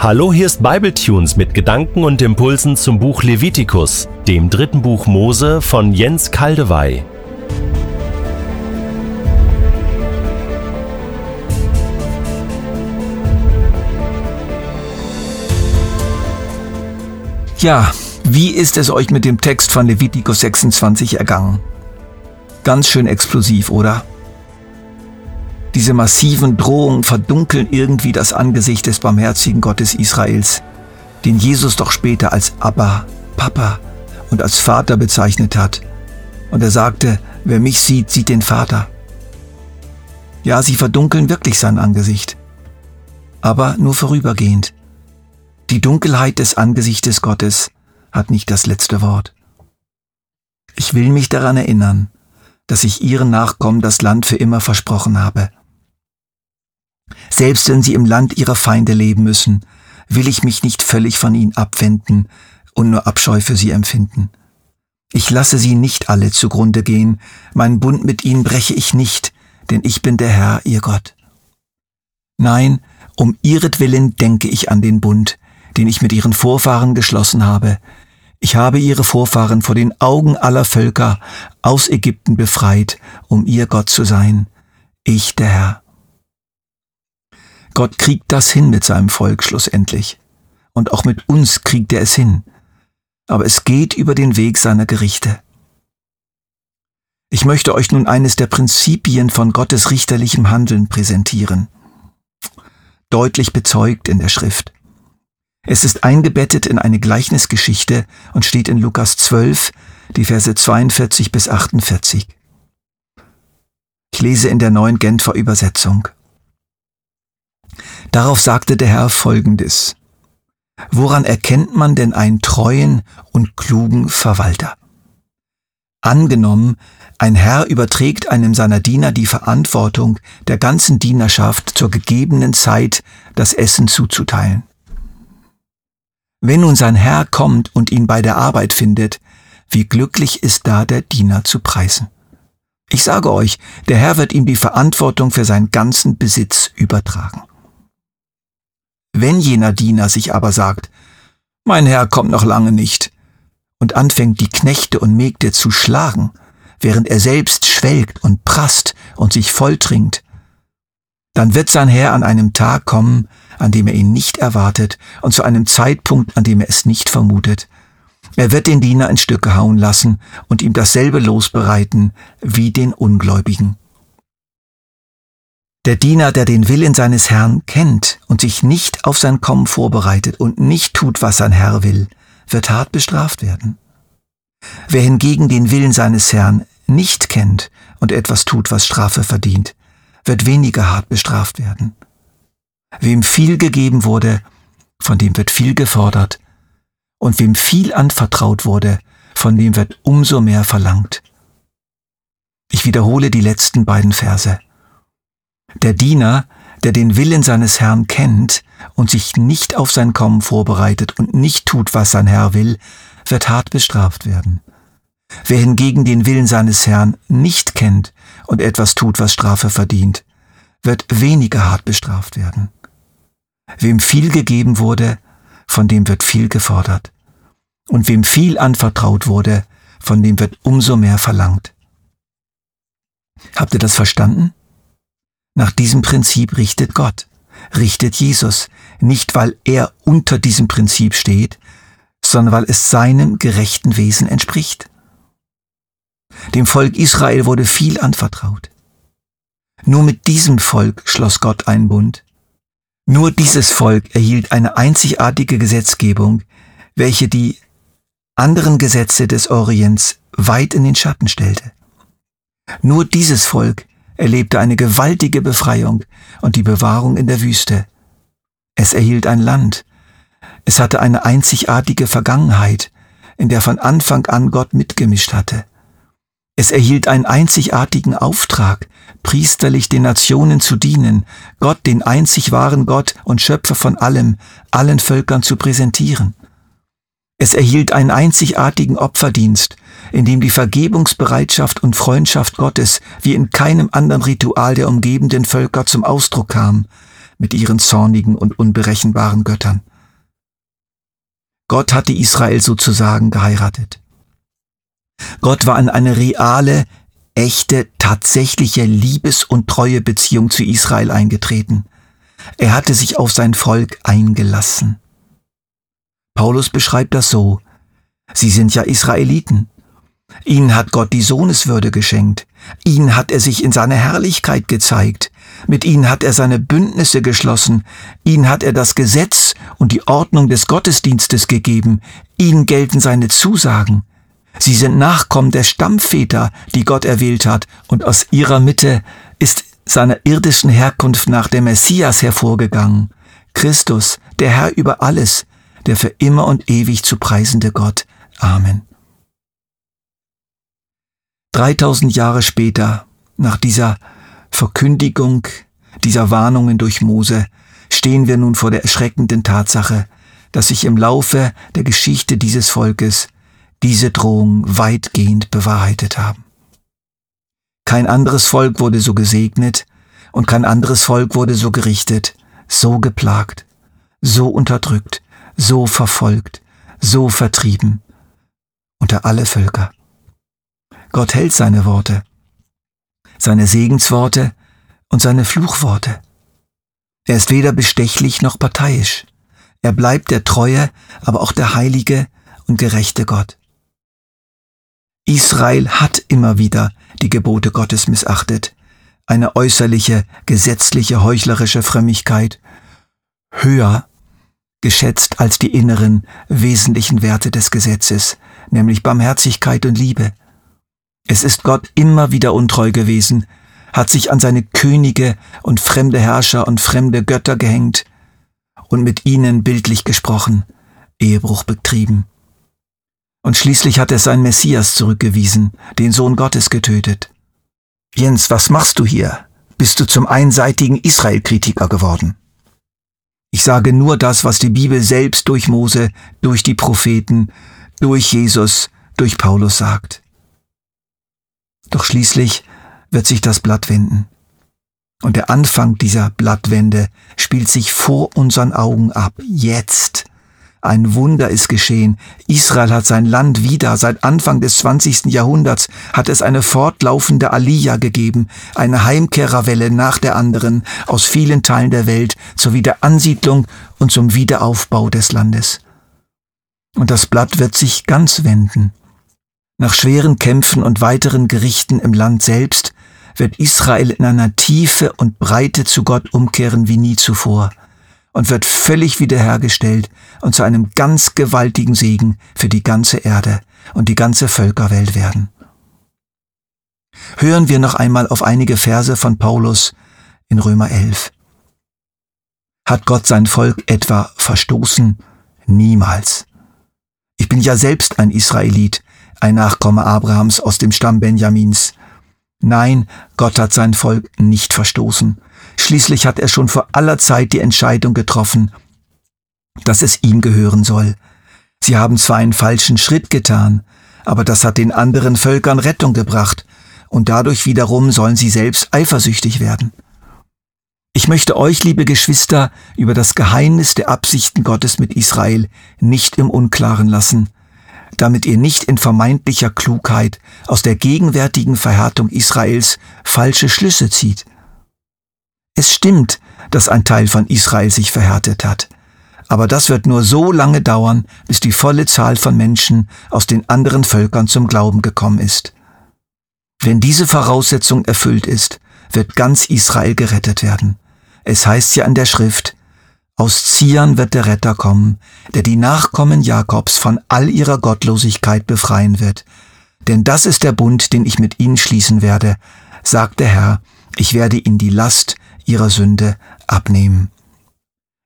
Hallo, hier ist Bibletunes mit Gedanken und Impulsen zum Buch Levitikus, dem dritten Buch Mose von Jens Kaldewey. Ja, wie ist es euch mit dem Text von Levitikus 26 ergangen? Ganz schön explosiv, oder? Diese massiven Drohungen verdunkeln irgendwie das Angesicht des barmherzigen Gottes Israels, den Jesus doch später als Abba, Papa und als Vater bezeichnet hat. Und er sagte, wer mich sieht, sieht den Vater. Ja, sie verdunkeln wirklich sein Angesicht, aber nur vorübergehend. Die Dunkelheit des Angesichtes Gottes hat nicht das letzte Wort. Ich will mich daran erinnern, dass ich ihren Nachkommen das Land für immer versprochen habe. Selbst wenn sie im Land ihrer Feinde leben müssen, will ich mich nicht völlig von ihnen abwenden und nur Abscheu für sie empfinden. Ich lasse sie nicht alle zugrunde gehen, meinen Bund mit ihnen breche ich nicht, denn ich bin der Herr, ihr Gott. Nein, um ihretwillen denke ich an den Bund, den ich mit ihren Vorfahren geschlossen habe. Ich habe ihre Vorfahren vor den Augen aller Völker aus Ägypten befreit, um ihr Gott zu sein. Ich, der Herr. Gott kriegt das hin mit seinem Volk schlussendlich. Und auch mit uns kriegt er es hin. Aber es geht über den Weg seiner Gerichte. Ich möchte euch nun eines der Prinzipien von Gottes richterlichem Handeln präsentieren. Deutlich bezeugt in der Schrift. Es ist eingebettet in eine Gleichnisgeschichte und steht in Lukas 12, die Verse 42 bis 48. Ich lese in der neuen Genfer Übersetzung. Darauf sagte der Herr folgendes. Woran erkennt man denn einen treuen und klugen Verwalter? Angenommen, ein Herr überträgt einem seiner Diener die Verantwortung, der ganzen Dienerschaft zur gegebenen Zeit das Essen zuzuteilen. Wenn nun sein Herr kommt und ihn bei der Arbeit findet, wie glücklich ist da der Diener zu preisen. Ich sage euch, der Herr wird ihm die Verantwortung für seinen ganzen Besitz übertragen. Wenn jener Diener sich aber sagt, mein Herr kommt noch lange nicht, und anfängt die Knechte und Mägde zu schlagen, während er selbst schwelgt und prasst und sich volltrinkt, dann wird sein Herr an einem Tag kommen, an dem er ihn nicht erwartet und zu einem Zeitpunkt, an dem er es nicht vermutet. Er wird den Diener in Stücke hauen lassen und ihm dasselbe losbereiten wie den Ungläubigen. Der Diener, der den Willen seines Herrn kennt und sich nicht auf sein Kommen vorbereitet und nicht tut, was sein Herr will, wird hart bestraft werden. Wer hingegen den Willen seines Herrn nicht kennt und etwas tut, was Strafe verdient, wird weniger hart bestraft werden. Wem viel gegeben wurde, von dem wird viel gefordert, und wem viel anvertraut wurde, von dem wird umso mehr verlangt. Ich wiederhole die letzten beiden Verse. Der Diener, der den Willen seines Herrn kennt und sich nicht auf sein Kommen vorbereitet und nicht tut, was sein Herr will, wird hart bestraft werden. Wer hingegen den Willen seines Herrn nicht kennt und etwas tut, was Strafe verdient, wird weniger hart bestraft werden. Wem viel gegeben wurde, von dem wird viel gefordert. Und wem viel anvertraut wurde, von dem wird umso mehr verlangt. Habt ihr das verstanden? Nach diesem Prinzip richtet Gott, richtet Jesus, nicht weil er unter diesem Prinzip steht, sondern weil es seinem gerechten Wesen entspricht. Dem Volk Israel wurde viel anvertraut. Nur mit diesem Volk schloss Gott einen Bund. Nur dieses Volk erhielt eine einzigartige Gesetzgebung, welche die anderen Gesetze des Orients weit in den Schatten stellte. Nur dieses Volk erlebte eine gewaltige Befreiung und die Bewahrung in der Wüste. Es erhielt ein Land. Es hatte eine einzigartige Vergangenheit, in der von Anfang an Gott mitgemischt hatte. Es erhielt einen einzigartigen Auftrag, priesterlich den Nationen zu dienen, Gott, den einzig wahren Gott und Schöpfer von allem, allen Völkern zu präsentieren. Es erhielt einen einzigartigen Opferdienst, in dem die Vergebungsbereitschaft und Freundschaft Gottes wie in keinem anderen Ritual der umgebenden Völker zum Ausdruck kam, mit ihren zornigen und unberechenbaren Göttern. Gott hatte Israel sozusagen geheiratet. Gott war an eine reale, echte, tatsächliche Liebes- und treue Beziehung zu Israel eingetreten. Er hatte sich auf sein Volk eingelassen. Paulus beschreibt das so. Sie sind ja Israeliten. Ihnen hat Gott die Sohneswürde geschenkt. Ihnen hat er sich in seiner Herrlichkeit gezeigt. Mit ihnen hat er seine Bündnisse geschlossen. Ihnen hat er das Gesetz und die Ordnung des Gottesdienstes gegeben. Ihnen gelten seine Zusagen. Sie sind Nachkommen der Stammväter, die Gott erwählt hat, und aus ihrer Mitte ist seiner irdischen Herkunft nach der Messias hervorgegangen. Christus, der Herr über alles, der für immer und ewig zu preisende Gott. Amen. 3000 Jahre später, nach dieser Verkündigung dieser Warnungen durch Mose, stehen wir nun vor der erschreckenden Tatsache, dass sich im Laufe der Geschichte dieses Volkes diese Drohung weitgehend bewahrheitet haben. Kein anderes Volk wurde so gesegnet und kein anderes Volk wurde so gerichtet, so geplagt, so unterdrückt, so verfolgt, so vertrieben unter alle Völker. Gott hält seine Worte, seine Segensworte und seine Fluchworte. Er ist weder bestechlich noch parteiisch. Er bleibt der treue, aber auch der heilige und gerechte Gott. Israel hat immer wieder die Gebote Gottes missachtet, eine äußerliche, gesetzliche, heuchlerische Frömmigkeit, höher geschätzt als die inneren, wesentlichen Werte des Gesetzes, nämlich Barmherzigkeit und Liebe. Es ist Gott immer wieder untreu gewesen, hat sich an seine Könige und fremde Herrscher und fremde Götter gehängt und mit ihnen bildlich gesprochen, Ehebruch betrieben. Und schließlich hat er seinen Messias zurückgewiesen, den Sohn Gottes getötet. Jens, was machst du hier? Bist du zum einseitigen Israel-Kritiker geworden? Ich sage nur das, was die Bibel selbst durch Mose, durch die Propheten, durch Jesus, durch Paulus sagt. Doch schließlich wird sich das Blatt wenden. Und der Anfang dieser Blattwende spielt sich vor unseren Augen ab, jetzt. Ein Wunder ist geschehen. Israel hat sein Land wieder. Seit Anfang des 20. Jahrhunderts hat es eine fortlaufende Aliyah gegeben, eine Heimkehrerwelle nach der anderen aus vielen Teilen der Welt zur Wiederansiedlung und zum Wiederaufbau des Landes. Und das Blatt wird sich ganz wenden. Nach schweren Kämpfen und weiteren Gerichten im Land selbst wird Israel in einer Tiefe und Breite zu Gott umkehren wie nie zuvor und wird völlig wiederhergestellt und zu einem ganz gewaltigen Segen für die ganze Erde und die ganze Völkerwelt werden. Hören wir noch einmal auf einige Verse von Paulus in Römer 11. Hat Gott sein Volk etwa verstoßen? Niemals. Ich bin ja selbst ein Israelit, ein Nachkomme Abrahams aus dem Stamm Benjamins. Nein, Gott hat sein Volk nicht verstoßen. Schließlich hat er schon vor aller Zeit die Entscheidung getroffen, dass es ihm gehören soll. Sie haben zwar einen falschen Schritt getan, aber das hat den anderen Völkern Rettung gebracht, und dadurch wiederum sollen sie selbst eifersüchtig werden. Ich möchte euch, liebe Geschwister, über das Geheimnis der Absichten Gottes mit Israel nicht im Unklaren lassen, damit ihr nicht in vermeintlicher Klugheit aus der gegenwärtigen Verhärtung Israels falsche Schlüsse zieht. Es stimmt, dass ein Teil von Israel sich verhärtet hat. Aber das wird nur so lange dauern, bis die volle Zahl von Menschen aus den anderen Völkern zum Glauben gekommen ist. Wenn diese Voraussetzung erfüllt ist, wird ganz Israel gerettet werden. Es heißt ja in der Schrift, aus Zion wird der Retter kommen, der die Nachkommen Jakobs von all ihrer Gottlosigkeit befreien wird. Denn das ist der Bund, den ich mit ihnen schließen werde, sagt der Herr, ich werde ihnen die Last ihrer Sünde abnehmen.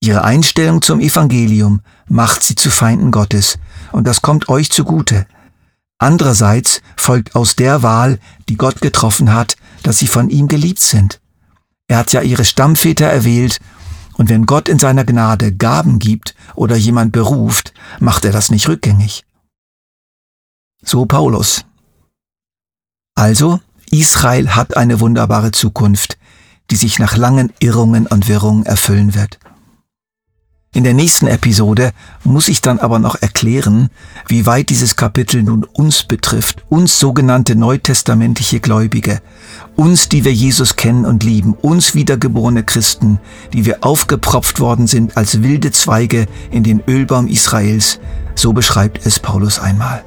Ihre Einstellung zum Evangelium macht sie zu Feinden Gottes, und das kommt euch zugute. Andererseits folgt aus der Wahl, die Gott getroffen hat, dass sie von ihm geliebt sind. Er hat ja ihre Stammväter erwählt, und wenn Gott in seiner Gnade Gaben gibt oder jemand beruft, macht er das nicht rückgängig. So Paulus. Also, Israel hat eine wunderbare Zukunft, die sich nach langen Irrungen und Wirrungen erfüllen wird. In der nächsten Episode muss ich dann aber noch erklären, wie weit dieses Kapitel nun uns betrifft, uns sogenannte neutestamentliche Gläubige, uns, die wir Jesus kennen und lieben, uns wiedergeborene Christen, die wir aufgepropft worden sind als wilde Zweige in den Ölbaum Israels, so beschreibt es Paulus einmal.